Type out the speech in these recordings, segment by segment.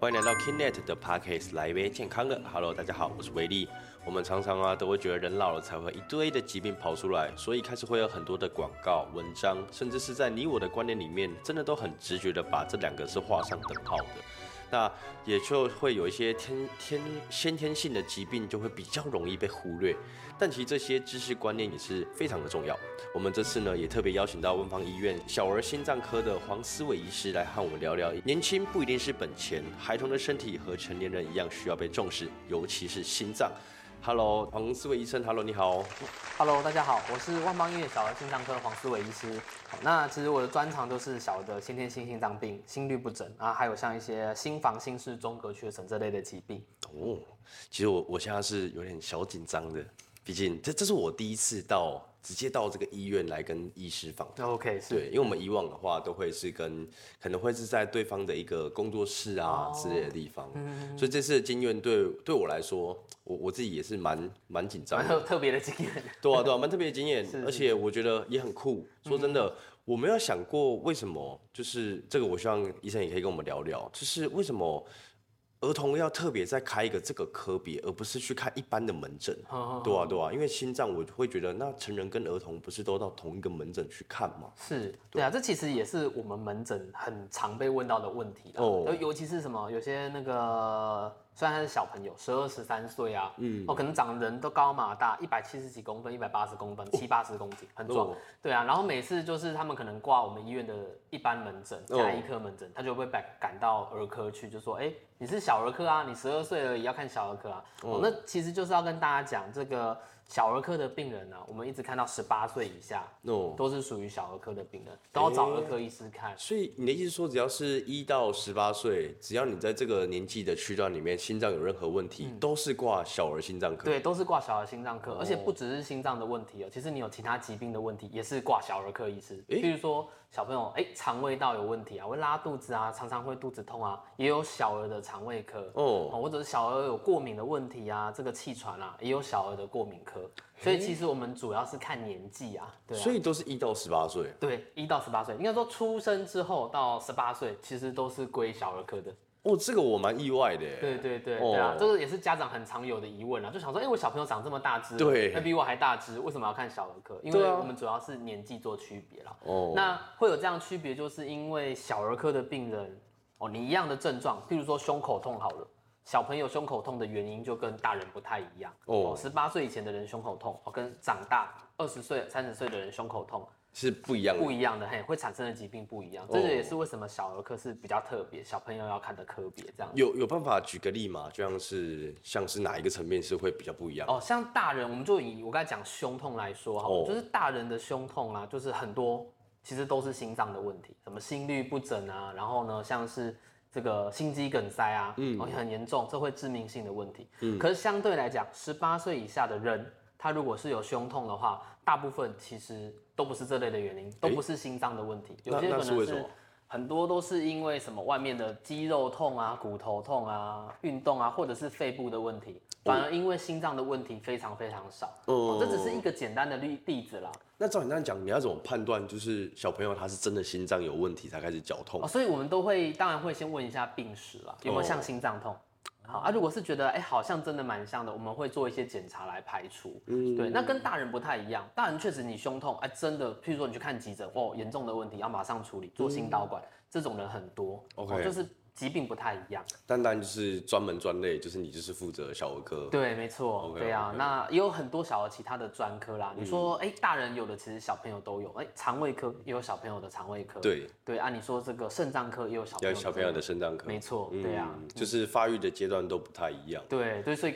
欢迎来到 Kinet 的 Podcast，来一杯健康的。Hello，大家好，我是威力。我们常常啊都会觉得人老了才会一堆的疾病跑出来，所以开始会有很多的广告、文章，甚至是在你我的观念里面，真的都很直觉的把这两个是画上等号的。那也就会有一些天天先天性的疾病就会比较容易被忽略，但其实这些知识观念也是非常的重要。我们这次呢也特别邀请到温方医院小儿心脏科的黄思伟医师来和我们聊聊，年轻不一定是本钱，孩童的身体和成年人一样需要被重视，尤其是心脏。Hello，黄思伟医生，Hello，你好。Hello，大家好，我是万邦医院小儿心脏科的黄思伟医师。那其实我的专长就是小儿的先天性心脏病、心律不整啊，还有像一些心房、心室、中隔缺损这类的疾病。哦，其实我我现在是有点小紧张的，毕竟这这是我第一次到直接到这个医院来跟医师访谈。OK，是对，因为我们以往的话都会是跟可能会是在对方的一个工作室啊、之类的地方，所以这次的经验对对我来说，我我自己也是蛮蛮紧张的。蛮有特别的经验。对啊，对啊，蛮特别的经验，而且我觉得也很酷。说真的，我没有想过为什么，就是这个，我希望医生也可以跟我们聊聊，就是为什么儿童要特别再开一个这个科别，而不是去看一般的门诊。对啊，对啊，因为心脏我会觉得，那成人跟儿童不是都到同一个门诊去看吗？是对啊，这其实也是我们门诊很常被问到的问题哦，尤其是什么，有些那个虽然他是小朋友，十二十三岁啊，嗯，哦，可能长得人都高马大，一百七十几公分，一百八十公分，七八十公斤，很壮。哦对啊，然后每次就是他们可能挂我们医院的一般门诊、哦加医科门诊，他就会被赶到儿科去，就说，哎、你是小儿科啊，你十二岁而已，要看小儿科啊。哦，那其实就是要跟大家讲，这个小儿科的病人呢、啊，我们一直看到十八岁以下，哦，都是属于小儿科的病人，都要找儿科医师看。所以你的意思说，只要是一到十八岁，只要你在这个年纪的区段里面心脏有任何问题，都是挂小儿心脏科。对，都是挂小儿心脏科，而且不只是心脏的问题哦，其实你有其他疾病的问题，也是挂小儿科医师。诶比如说小朋友哎肠胃道有问题啊，会拉肚子啊，常常会肚子痛啊，也有小儿的肠胃科哦，哦，或者是小儿有过敏的问题啊，这个气喘啊，也有小儿的过敏科。所以其实我们主要是看年纪啊，对啊。所以都是一到十八岁。对，一到十八岁，应该说出生之后到十八岁，其实都是归小儿科的。哦，这个我蛮意外的耶。对对对，哦对啊，这个也是家长很常有的疑问啊，就想说，哎、我小朋友长这么大只，对那比我还大只，为什么要看小儿科？因为我们主要是年纪做区别啦。哦，那会有这样区别，就是因为小儿科的病人，哦，你一样的症状，譬如说胸口痛好了。小朋友胸口痛的原因就跟大人不太一样哦哦，十八岁以前的人胸口痛，哦，跟长大二十岁、三十岁的人胸口痛是不一样的。不一样的，嘿，会产生的疾病不一样。哦这个也是为什么小儿科是比较特别，小朋友要看的科别这样。有有办法举个例吗？就像是像是哪一个层面是会比较不一样？哦，像大人，我们就以我刚才讲胸痛来说哈，哦就是大人的胸痛啊，就是很多其实都是心脏的问题，什么心律不整啊，然后呢，像是这个心肌梗塞啊，嗯，哦，很严重，这会致命性的问题。嗯，可是相对来讲，十八岁以下的人，他如果是有胸痛的话，大部分其实都不是这类的原因，都不是心脏的问题，有那些可能是很多都是因为什么外面的肌肉痛啊、骨头痛啊、运动啊，或者是肺部的问题，反而因为心脏的问题非常非常少。哦哦，这只是一个简单的例例子啦。那照你这样讲，你要怎么判断就是小朋友他是真的心脏有问题才开始绞痛哦，？所以我们都会当然会先问一下病史啦，有没有像心脏痛。好啊，如果是觉得哎、好像真的蛮像的，我们会做一些检查来排除。嗯，对，那跟大人不太一样，大人确实你胸痛，哎、真的，譬如说你去看急诊，哦，严重的问题要马上处理，做心导管，这种人很多。OK 哦就是疾病不太一样。单单就是专门专类，就是你就是负责小儿科。对，没错对啊那也有很多小儿其他的专科啦。你说，哎、大人有的其实小朋友都有，哎、肠胃科也有小朋友的肠胃科。对，对啊，你说这个肾脏科也有小朋要友小朋友的肾脏科。没错，对啊，嗯，就是发育的阶段都不太一样。对对，所以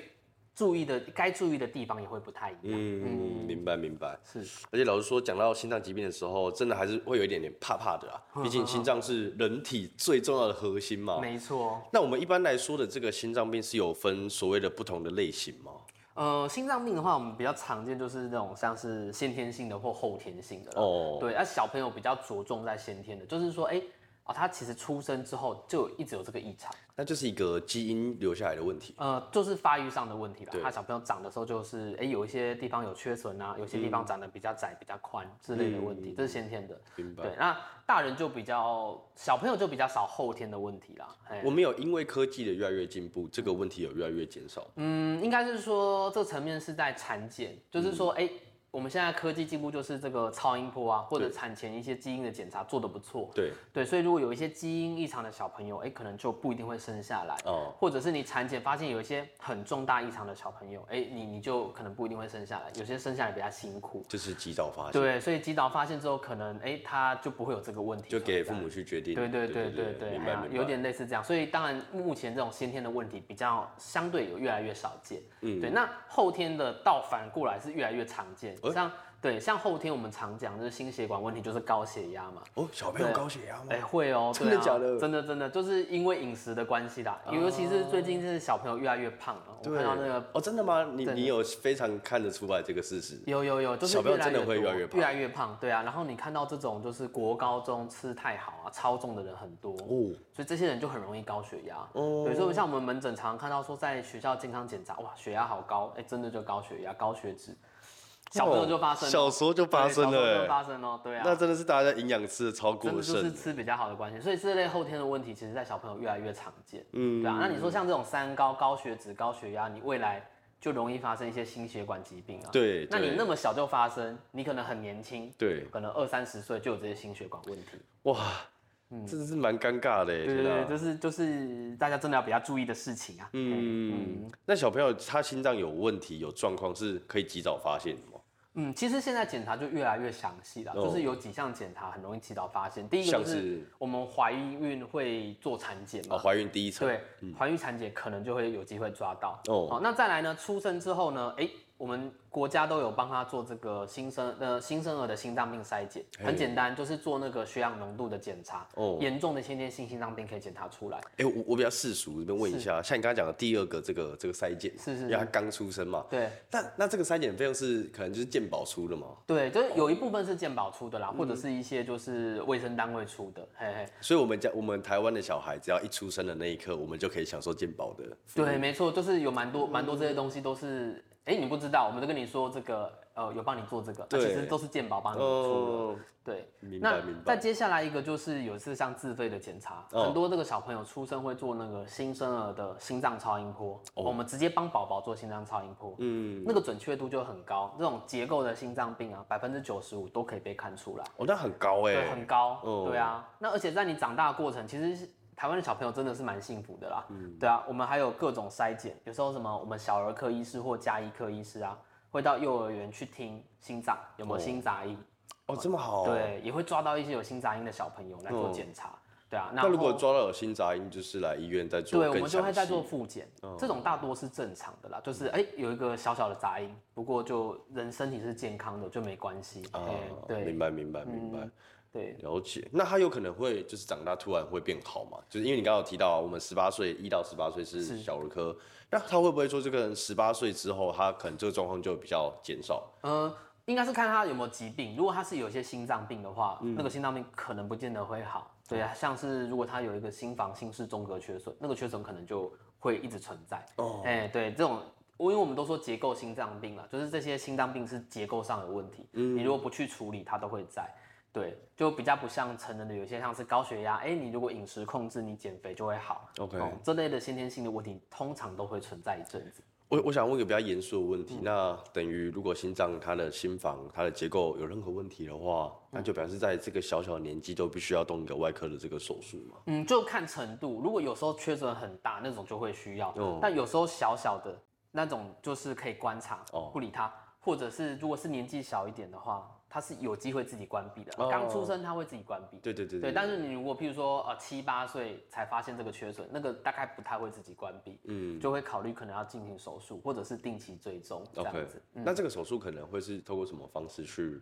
注意的该注意的地方也会不太一样。嗯，明白明白。是，而且老实说，讲到心脏疾病的时候，真的还是会有一点点怕怕的啊。毕竟心脏是人体最重要的核心嘛。没错。那我们一般来说的这个心脏病是有分所谓的不同的类型吗？呃，心脏病的话，我们比较常见就是那种像是先天性的或后天性的啦。哦对，啊，小朋友比较着重在先天的，就是说，哎、啊，他其实出生之后就一直有这个异常，那就是一个基因留下来的问题。呃，就是发育上的问题吧。他小朋友长的时候就是，哎、有一些地方有缺损啊，有些地方长得比较窄、比较宽之类的问题，这是先天的。明白。对，那大人就比较，小朋友就比较少后天的问题啦。哎，我们有因为科技的越来越进步，这个问题有越来越减少。嗯，应该是说这个层面是在产检，就是说，哎、我们现在科技进步，就是这个超音波啊，或者对产前一些基因的检查做得不错。对，对，所以如果有一些基因异常的小朋友，哎、可能就不一定会生下来。哦，或者是你产检发现有一些很重大异常的小朋友，哎、你你就可能不一定会生下来，有些生下来比较辛苦。就是及早发现，对，所以及早发现之后，可能哎、他就不会有这个问题，就给父母去决定。对对对对对，明白明白。有点类似这样。所以当然，目前这种先天的问题比较相对有越来越少见。嗯，对。那后天的倒反过来是越来越常见，哎像对像后天我们常讲就是心血管问题，就是高血压嘛。哦，小朋友高血压吗哎、？会哦，真的假的真的真的，就是因为饮食的关系啦，尤其是最近是小朋友越来越胖了。我看到那个哦，真的吗？你你有非常看得出来这个事实？有有有，就是小朋友真的会越来越胖越来越胖，对啊。然后你看到这种就是国高中吃太好啊、超重的人很多，哦，所以这些人就很容易高血压。哦对，所以像我们门诊常常看到说，在学校健康检查，哇，血压好高，哎、真的就高血压、高血脂，小朋友就发生、哦小时候就发生了小时候就发生了，对啊。那真的是大家营养吃的超过真的就是。吃比较好的关系，所以这类后天的问题，其实在小朋友越来越常见。嗯对啊，那你说像这种三高、高血脂、高血压，你未来就容易发生一些心血管疾病啊。对，那你那么小就发生，你可能很年轻，对，可能二三十岁就有这些心血管问题。哇，嗯真的是蛮尴尬的对对就是就是大家真的要比较注意的事情啊。嗯，那小朋友他心脏有问题、有状况是可以及早发现的吗？嗯，其实现在检查就越来越详细了，哦就是有几项检查很容易提早发现。第一个就是是我们怀孕会做产检哦，嘛，怀孕第一层，对，怀孕产检可能就会有机会抓到。哦好，那再来呢？出生之后呢？哎，我们国家都有帮他做这个新生呃新生儿的心脏病筛检，很简单，就是做那个血氧浓度的检查。哦严重的先天性心脏病可以检查出来。哎、我我比较世俗，这边问一下，像你刚才讲的第二个这个这个筛检，是是因为他刚出生嘛，对那那这个筛检费用是可能就是健保出的嘛，对，就是有一部分是健保出的啦，嗯或者是一些就是卫生单位出的。嘿嘿，所以我们家我们台湾的小孩只要一出生的那一刻，我们就可以享受健保的。对，没错，就是有蛮多蛮多这些东西都是，哎，你不知道，我们都跟你说这个，呃，有帮你做这个，那对其实都是健保帮你出的。哦，对，明白那明白再接下来一个就是有一次像自费的检查，哦很多这个小朋友出生会做那个新生儿的心脏超音波，哦我们直接帮宝宝做心脏超音波，嗯，那个准确度就很高，这种结构的心脏病啊，百分之九十五都可以被看出来，哦，那很高哎、对，很高，哦对啊。那而且在你长大的过程，其实是台湾的小朋友真的是蛮幸福的啦，嗯。对啊，我们还有各种筛检，有时候什么我们小儿科医师或加医科医师啊，会到幼儿园去听心脏有没有心杂音。哦，这么好、，对，也会抓到一些有心杂音的小朋友来做检查，对啊。那如果抓到有心杂音，就是来医院再做对，我们就会再做复检，这种大多是正常的啦，就是哎、有一个小小的杂音，不过就人身体是健康的就没关系，哎、啊，对。明白明白明白。嗯对。了解，那他有可能会就是长大突然会变好嘛？就是因为你刚刚有提到啊，我们十八岁一到十八岁是是小儿科，那他会不会说这个人十八岁之后，他可能这个状况就比较减少？呃，应该是看他有没有疾病。如果他是有一些心脏病的话，那个心脏病可能不见得会好。对啊，像是如果他有一个心房心室中隔缺损，那个缺损可能就会一直存在。哦哎、对，这种。我因为我们都说结构心脏病了，就是这些心脏病是结构上有问题，嗯你如果不去处理，它都会在。对，就比较不像成人的有些像是高血压，哎、你如果饮食控制，你减肥就会好。OK 哦这类的先天性的问题通常都会存在一阵子。我我想问一个比较严肃的问题，那等于如果心脏它的心房它的结构有任何问题的话，那就表示在这个小小的年纪都必须要动一个外科的这个手术嘛？嗯，就看程度。如果有时候缺损很大，那种就会需要。哦但有时候小小的那种，就是可以观察，哦不理它。或者是如果是年纪小一点的话，它是有机会自己关闭的。哦刚、出生它会自己关闭。对对对对，但是你如果譬如说呃七八岁才发现这个缺损，那个大概不太会自己关闭，嗯就会考虑可能要进行手术，或者是定期追踪这样子。。那这个手术可能会是透过什么方式去？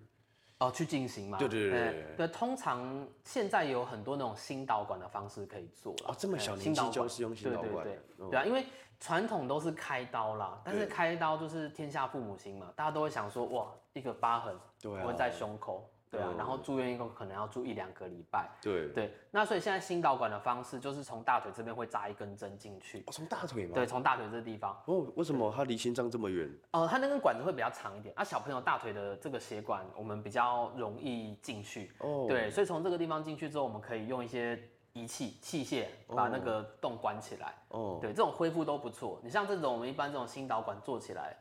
哦，去进行嘛？对对对哎对对，通常现在有很多那种心导管的方式可以做了。哦这么哎小年心导管。纪就是用心导管。对对对。哦对啊，因为传统都是开刀啦，但是开刀就是天下父母心嘛，大家都会想说，哇，一个疤痕对啊。会在胸口，对啊，然后住院一共可能要住一两个礼拜。对，对，那所以现在心导管的方式就是从大腿这边会扎一根针进去，哦，从大腿吗？对，从大腿这地方。哦，为什么它离心脏这么远？呃，它那根管子会比较长一点，啊，小朋友大腿的这个血管我们比较容易进去，哦，对，所以从这个地方进去之后，我们可以用一些仪器器械把那个洞关起来，哦，对，这种恢复都不错。你像这种我们一般这种心导管做起来，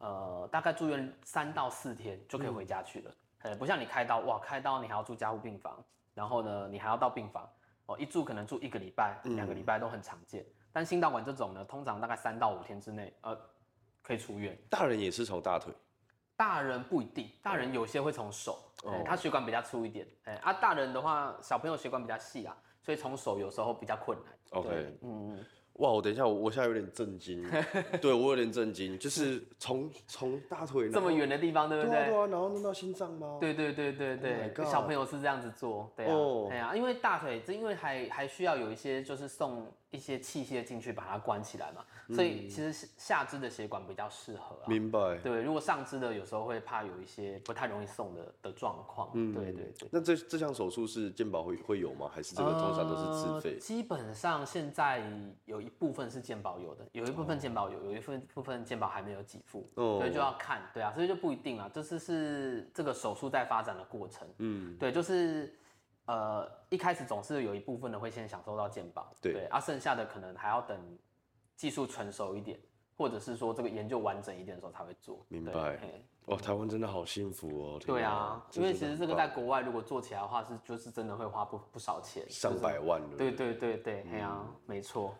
呃，大概住院三到四天就可以回家去了。呃，不像你开刀，哇，开刀你还要住加护病房，然后呢，你还要到病房，哦，一住可能住一个礼拜、两个礼拜都很常见。但心导管这种呢，通常大概三到五天之内，呃，可以出院。大人也是从大腿。大人不一定，大人有些会从手，哎，他血管比较粗一点，哎，啊，大人的话，小朋友血管比较细啊，所以从手有时候比较困难。OK，对嗯嗯，哇，我等一下，我我现在有点震惊，对我有点震惊，就是从从大腿这么远的地方，对不对？对啊对啊，然后弄到心脏吗？对对对对 Oh 对小朋友是这样子做，对啊，哦对啊，因为大腿这因为还还需要有一些就是送一些器械进去把它关起来嘛，所以其实下肢的血管比较适合啊。明白。对，如果上肢的有时候会怕有一些不太容易送的的状况，嗯对对对。那这这项手术是健保会会有吗？还是这个通常都是自费呃？基本上现在有一部分是健保有的，有一部分健保有，有一部分部分健保还没有给付，哦所以就要看，对啊，所以就不一定啊，这是是这个手术在发展的过程，嗯，对，就是呃一开始总是有一部分的会先享受到健保，对啊，剩下的可能还要等技术成熟一点，或者是说这个研究完整一点的时候才会做，明白嘿哇，台湾真的好幸福哦！对啊，因为其实这个在国外如果做起来的话，是就是真的会花不不少钱，上百万了。对对对对，哎呀、嗯没错，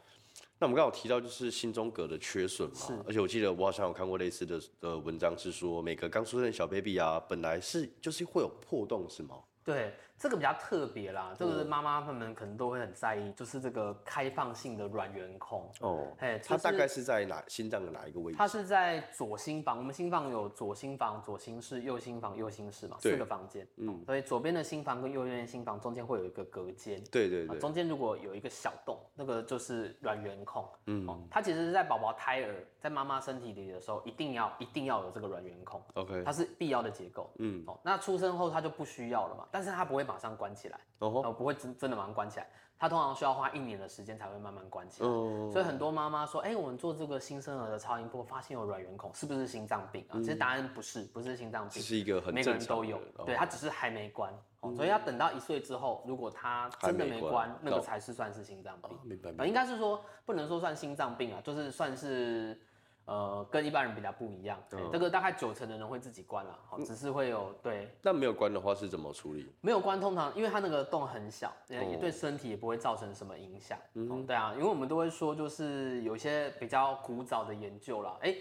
那我们刚好提到就是心中隔的缺损嘛，而且我记得我好像有看过类似的呃文章，是说每个刚出生的小 baby 啊，本来是就是会有破洞是吗？对，这个比较特别啦，这个妈妈们可能都会很在意，就是这个开放性的软圆孔。哦，哎，它大就是概是在哪心脏的哪一个位置？它是在左心房，我们心房有左心房、左心室、右心房、右心室嘛，四个房间。嗯，所以左边的心房跟右边的心房中间会有一个隔间。啊对对对，中间如果有一个小洞，那个就是软圆孔。嗯、它其实是在宝宝胎儿在妈妈身体里的时候，一定要一定要有这个软圆孔。OK，它是必要的结构。嗯，哦，那出生后它就不需要了嘛，但是它不会马上关起来，哦，呃，不会真真的马上关起来，它通常需要花一年的时间才会慢慢关起来。哦，所以很多妈妈说，哎、我们做这个新生儿的超音波，发现有软圆孔，是不是心脏病啊？其实答案不是，不是心脏病，是一个很每个人都有，哦。对，它只是还没关。哦，所以要等到一岁之后，如果他真的还没关那个哦。才是算是心脏病。明白明白，应该是说不能说算心脏病啊，就是算是呃跟一般人比较不一样。这个大概九成的人会自己关了，好，只是会有对那没有关的话是怎么处理？没有关，通常因为它那个洞很小，也对身体也不会造成什么影响。嗯，对啊，因为我们都会说，就是有一些比较古早的研究啦，哎、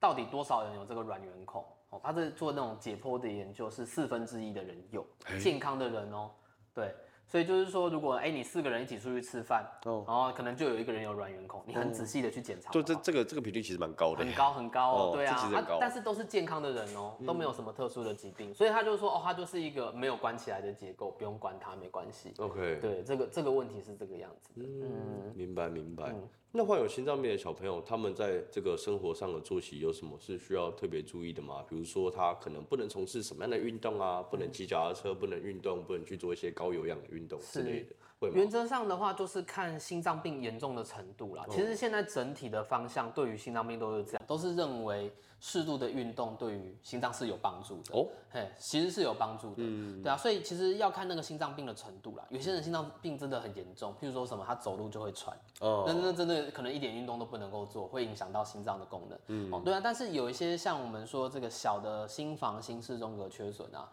到底多少人有这个软圆孔？哦，他在做那种解剖的研究，是四分之一的人有，健康的人哦、对。所以就是说，如果哎、你四个人一起出去吃饭，哦然后可能就有一个人有软圆孔，你很仔细的去检查就这这个这个比例其实蛮高的很。高很高哦，哦对啊这其实很高嗯但是都是健康的人哦，都没有什么特殊的疾病，所以他就说哦，他就是一个没有关起来的结构，不用管它，没关系。OK，对，这个这个问题是这个样子的。嗯，明白明白。嗯那患有心脏病的小朋友，他们在这个生活上的作息有什么是需要特别注意的吗？比如说他可能不能从事什么样的运动啊？不能骑脚踏车，不能运动，不能去做一些高有氧的运动之类的，会吗？原则上的话，就是看心脏病严重的程度啦。其实现在整体的方向对于心脏病都是这样，都是认为适度的运动对于心脏是有帮助的。哦，嘿，其实是有帮助的，嗯对啊，所以其实要看那个心脏病的程度啦。有些人心脏病真的很严重，譬如说什么他走路就会喘，哦那那真的可能一点运动都不能够做，会影响到心脏的功能。嗯，哦，对啊，但是有一些像我们说这个小的心房心室中隔缺损啊，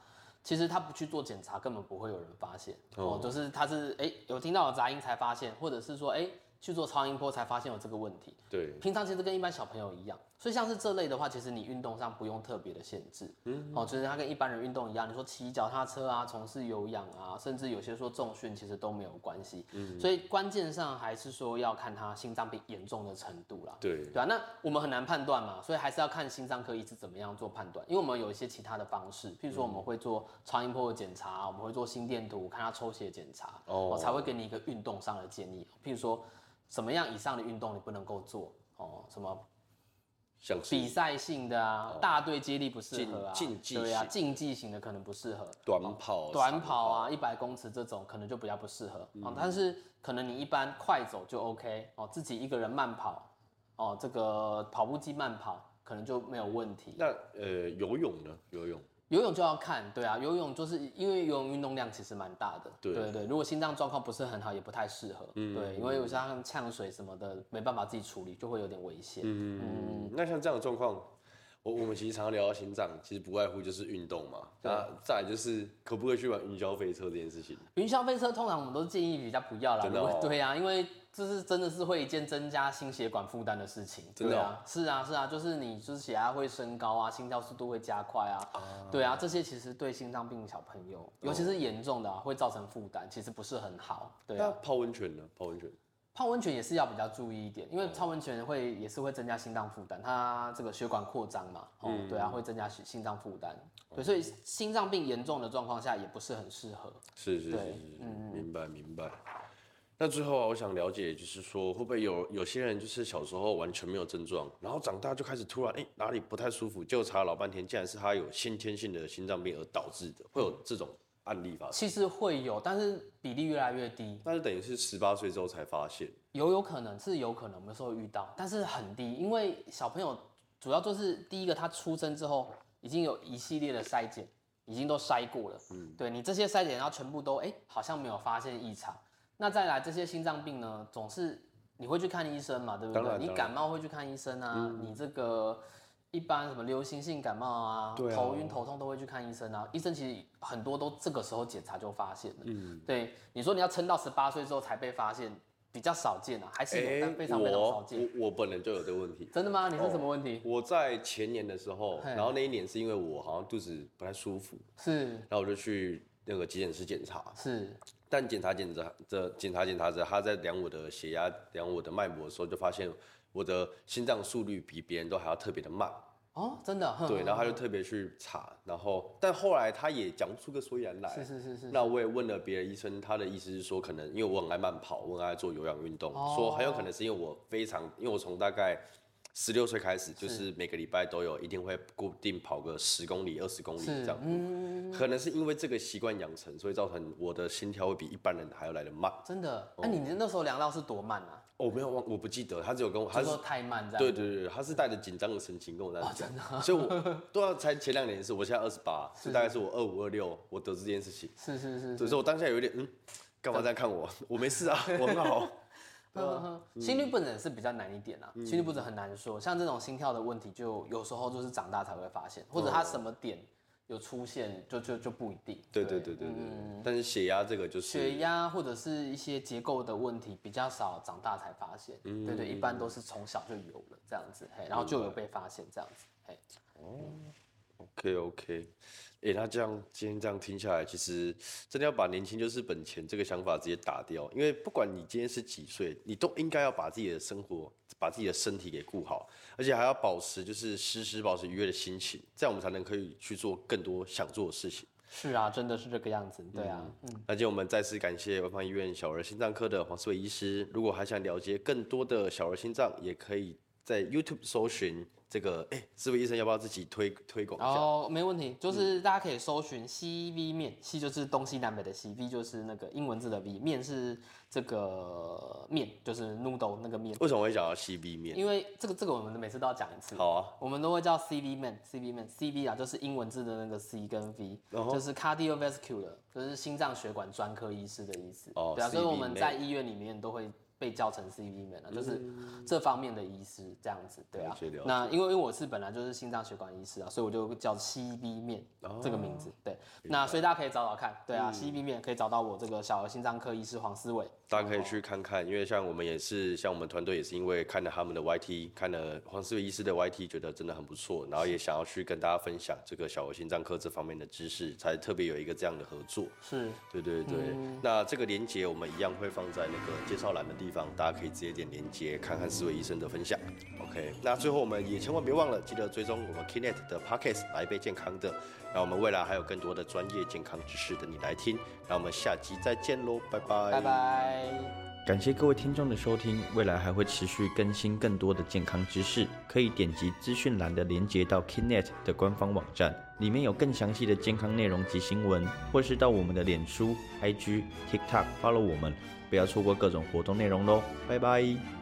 其实他不去做检查，根本不会有人发现。哦，就是他是哎、有听到有杂音才发现，或者是说哎、去做超音波才发现有这个问题。对，平常其实跟一般小朋友一样，所以像是这类的话，其实你运动上不用特别的限制，嗯，哦，就是它跟一般人运动一样，你说骑脚踏车啊，从事有氧啊，甚至有些说重训，其实都没有关系，嗯，所以关键上还是说要看他心脏病严重的程度啦，对，对啊，那我们很难判断嘛，所以还是要看心脏科医师怎么样做判断，因为我们有一些其他的方式，譬如说我们会做超音波的检查，我们会做心电图，看他抽血检查，哦。哦，才会给你一个运动上的建议，譬如说什么样以上的运动你不能够做，哦，什么像比赛性的啊，大队接力不适合啊，竞竞技对啊，竞技型的可能不适合。短跑、短跑啊，一百公尺这种可能就比较不适合。嗯。啊、但是可能你一般快走就 OK 哦，自己一个人慢跑哦，这个跑步机慢跑可能就没有问题。那呃，游泳呢？游泳游泳就要看，对啊，游泳就是因为游泳运动量其实蛮大的，对对对，如果心脏状况不是很好，也不太适合，嗯对，因为有像呛水什么的，没办法自己处理，就会有点危险。嗯，那像这样的状况，我我们其实常常聊到心脏，其实不外乎就是运动嘛。那再来就是可不可以去玩云霄飞车这件事情？云霄飞车通常我们都建议比较不要啦，真的哦对啊，因为这是真的是会一件增加心血管负担的事情，真的哦。对啊，是啊是啊，就是你就是血压会升高啊，心跳速度会加快啊，对啊，这些其实对心脏病小朋友，尤其是严重的、啊、会造成负担，其实不是很好，对那啊，泡温泉呢？泡温泉。泡温泉也是要比较注意一点，因为泡温泉会也是会增加心脏负担，它这个血管扩张嘛，哦，嗯。对啊，会增加心心脏负担，对，所以心脏病严重的状况下也不是很适合。是是是对是，明白明白。那最后啊，我想了解，就是说会不会有有些人就是小时候完全没有症状，然后长大就开始突然哎、哪里不太舒服，就查老半天，竟然是他有先天性的心脏病而导致的，会有这种案例发生？其实会有，但是比例越来越低，那就等于是十八岁之后才发现。有有可能是有可能，我们有时候遇到，但是很低，因为小朋友主要就是第一个，他出生之后已经有一系列的筛检，已经都筛过了，嗯，对你这些筛检，然后全部都哎、好像没有发现异常，那再来这些心脏病呢，总是你会去看医生嘛，对不对？你感冒会去看医生啊，你这个。一般什么流行性感冒啊，头晕头痛都会去看医生啊。医生其实很多都这个时候检查就发现了。嗯，对，你说你要撑到十八岁之后才被发现，比较少见啊，还是有，但非常非常少我见。我我本人就有这个问题。真的吗？你是什么问题？我在前年的时候，然后那一年是因为我好像肚子不太舒服，是然后我就去那个急诊室检查，是但检查检查着检查检查着，他在量我的血压、量我的脉搏的时候，就发现我的心脏速率比别人都还要特别的慢。哦，真的。哼对，然后他就特别去查，然后但后来他也讲不出个所以然来。是是是是。那我也问了别的医生，他的意思是说，可能因为我很爱慢跑，我很爱做有氧运动，哦说很有可能是因为我非常，因为我从大概十六岁开始，就是每个礼拜都有一定会固定跑个十公里、二十公里是这样，嗯，可能是因为这个习惯养成，所以造成我的心跳会比一般人还要来得慢。真的。那你那时候量到是多慢啊？哦，没有忘，我不记得，他只有跟我，他说太慢这样。对对对，他是带着紧张的神情跟我这样讲，所以我都要，才前两年的事，我现在二十八，是大概是我二五二六，我得知这件事情，是是是。所以说我当下有一点嗯，干嘛这样看我？我没事啊，我很好。嗯哼，心率不整是比较难一点啊，心率不整很难说，像这种心跳的问题，就有时候就是长大才会发现，或者它什么点有出现，就就就不一定。对对对。对对，但是血压这个就是血压或者是一些结构的问题比较少，长大才发现。对对，一般都是从小就有了这样子，嘿，然后就有被发现这样子，嘿。OK OK，哎、那这样今天这样听下来，其实真的要把年轻就是本钱这个想法直接打掉，因为不管你今天是几岁，你都应该要把自己的生活、把自己的身体给顾好，而且还要保持就是时时保持愉悦的心情，这样我们才能可以去做更多想做的事情。是啊，真的是这个样子，对啊，嗯，那今天我们再次感谢万方医院小儿心脏科的黄思伟医师。如果还想了解更多的小儿心脏，也可以在 YouTube 搜寻这个，哎、思伟医生要不要自己推推广一下？哦，没问题，就是大家可以搜寻 C V 面，，C 就是东西南北的 C，V 就是那个英文字的 V，面是这个面，就是 noodle 那个面。为什么会讲到 C V 面？因为这个这个我们每次都要讲一次，好啊，我们都会叫 CV man，CV man，CV 啊就是英文字的那个 C 跟 V，、就是 cardiovascular，就是心脏血管专科医师的意思。哦对啊，所以我们在医院里面都会被叫成 CV man 啊，就是这方面的医师这样子，对啊。那因为因为我是本来就是心脏血管医师啊，所以我就叫 CV 面哦这个名字。对，那所以大家可以找找看，对嗯啊，CV 面可以找到我这个小儿心脏科医师黄思伟。大家可以去看看，因为像我们也是，像我们团队也是因为看了他们的 YT，看了黄思伟医师的 YT，觉得真的很不错，然后也想要去跟大家分享这个小儿心脏科这方面的知识，才特别有一个这样的合作。是，对对对，那这个连接我们一样会放在那个介绍栏的地方，大家可以直接点连接看看四位医生的分享。OK，那最后我们也千万别忘了，记得追踪我们 Kinet 的 Podcast 来一杯健康的，那我们未来还有更多的专业健康知识等你来听，那我们下集再见喽，拜拜，拜拜。感谢各位听众的收听，未来还会持续更新更多的健康知识，可以点击资讯栏的连接到 Kinet 的官方网站，里面有更详细的健康内容及新闻，或是到我们的脸书、IG、TikTok follow 我们，不要错过各种活动内容喽，拜拜。